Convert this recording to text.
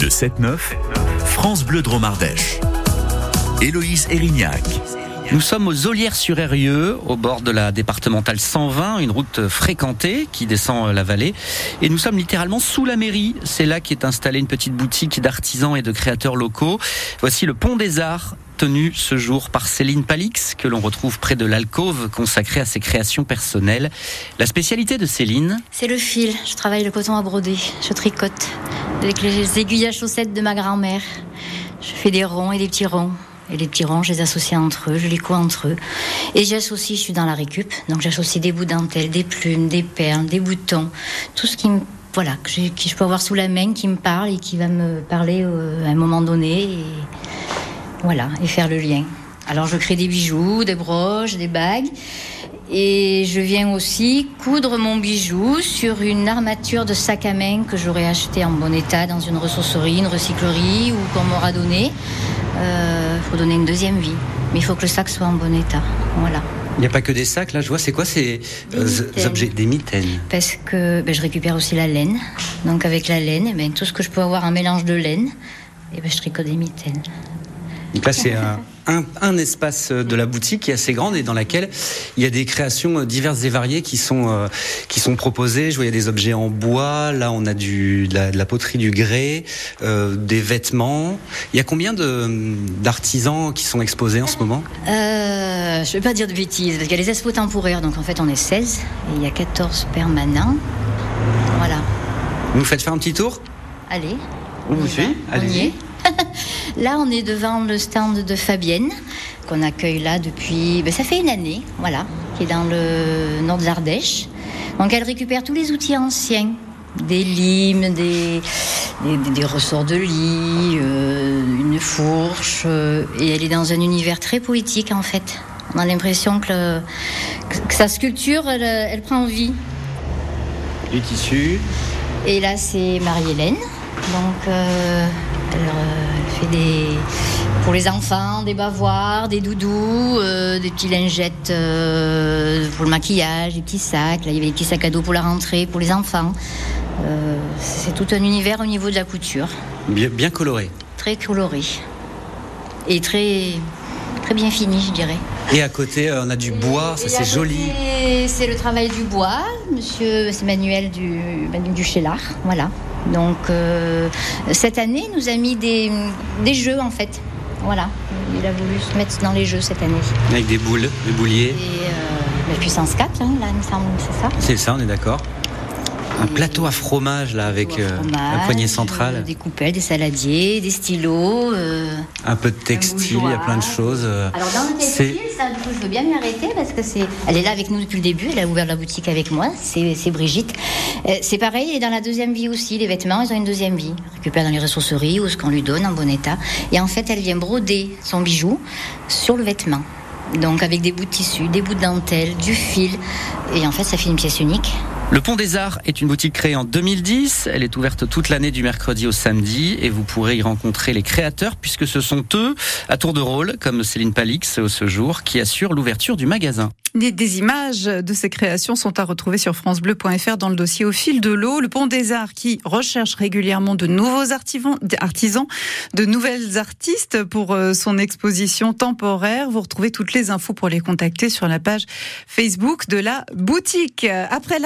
De 7-9, France Bleu Dromardèche. Héloïse Erignac. Nous sommes aux Olières-sur-Eyrieux, au bord de la départementale 120, une route fréquentée qui descend la vallée. Et nous sommes littéralement sous la mairie. C'est là qu'est installée une petite boutique d'artisans et de créateurs locaux. Voici le Pont des Arts, tenu ce jour par Céline Palix, que l'on retrouve près de l'alcôve consacrée à ses créations personnelles. La spécialité de Céline C'est le fil. Je travaille le coton à broder. Je tricote avec les aiguilles à chaussettes de ma grand-mère. Je fais des ronds et des petits ronds. Et les petits ronds, je les associe entre eux, je les couds entre eux. Et j'associe, je suis dans la récup, donc j'associe des bouts dentelles, des plumes, des perles, des boutons, tout ce qui me voilà, que, je peux avoir sous la main, qui me parle et qui va me parler euh, à un moment donné. Et voilà, et faire le lien. Alors je crée des bijoux, des broches, des bagues. Et je viens aussi coudre mon bijou sur une armature de sac à main que j'aurais acheté en bon état dans une ressourcerie, une recyclerie ou qu'on m'aura donné. Il euh, faut donner une deuxième vie. Mais il faut que le sac soit en bon état. Voilà. Il n'y a pas que des sacs, là, je vois, c'est quoi ces euh, objets Des mitaines. Parce que ben, je récupère aussi la laine. Donc avec la laine, eh ben, tout ce que je peux avoir un mélange de laine, et eh ben, je tricote des mitaines. Donc là, c'est un, un, espace de la boutique qui est assez grande et dans laquelle il y a des créations diverses et variées qui sont, euh, qui sont proposées. Je vois, il y a des objets en bois. Là, on a du, de, la, poterie, du grès, euh, des vêtements. Il y a combien d'artisans qui sont exposés en ce moment? Euh, Je ne vais pas dire de bêtises, parce qu'il y a les expos temporaires. Donc en fait, on est 16 et il y a 14 permanents. Voilà. Vous nous faites faire un petit tour? Allez. On, vous suit Allez. Là, on est devant le stand de Fabienne, qu'on accueille là depuis. Ben, ça fait une année, voilà, qui est dans le nord de l'Ardèche. Donc, elle récupère tous les outils anciens des limes, des, des, ressorts de lit, euh, une fourche, euh, et elle est dans un univers très poétique en fait. On a l'impression que, sa sculpture, elle, prend vie. Du tissu. Et là, c'est Marie-Hélène. Donc, euh, elle, fait des, pour les enfants, des bavoirs, des doudous, euh, des petits lingettes euh, pour le maquillage, des petits sacs. Là, il y avait des petits sacs à dos pour la rentrée, pour les enfants. c'est tout un univers au niveau de la couture. Bien, bien coloré. Très coloré. Et très, très bien fini, je dirais. Et à côté, on a du bois, ça c'est joli. C'est le travail du bois, monsieur, c'est Manuel du, du Chélard, voilà. Donc euh, cette année, il nous a mis des, jeux en fait. Voilà, il a voulu se mettre dans les jeux cette année. Avec des boules, des bouliers. Et euh, la puissance 4, hein, là, il me semble, c'est ça? C'est ça, on est d'accord un plateau à fromage là avec euh, la poignée centrale. Euh, des coupelles, des saladiers, des stylos. Euh, un peu de textile, il y a plein de choses. Alors dans le textile, ça, je veux bien m'y arrêter parce que c'est, elle est là avec nous depuis le début. Elle a ouvert la boutique avec moi. C'est Brigitte. c'est pareil, elle est dans la deuxième vie aussi. Les vêtements, ils ont une deuxième vie. Elle récupère dans les ressourceries ou ce qu'on lui donne en bon état. Et en fait, elle vient broder son bijou sur le vêtement. Donc avec des bouts de tissu, des bouts de dentelle, du fil. Et en fait, ça fait une pièce unique. Le Pont des Arts est une boutique créée en 2010. Elle est ouverte toute l'année du mercredi au samedi et vous pourrez y rencontrer les créateurs puisque ce sont eux, à tour de rôle, comme Céline Palix ce jour, qui assurent l'ouverture du magasin. Des images de ces créations sont à retrouver sur francebleu.fr dans le dossier au fil de l'eau. Le Pont des Arts qui recherche régulièrement de nouveaux artisans, de nouvelles artistes pour euh, son exposition temporaire. Vous retrouvez toutes les infos pour les contacter sur la page Facebook de la boutique. Après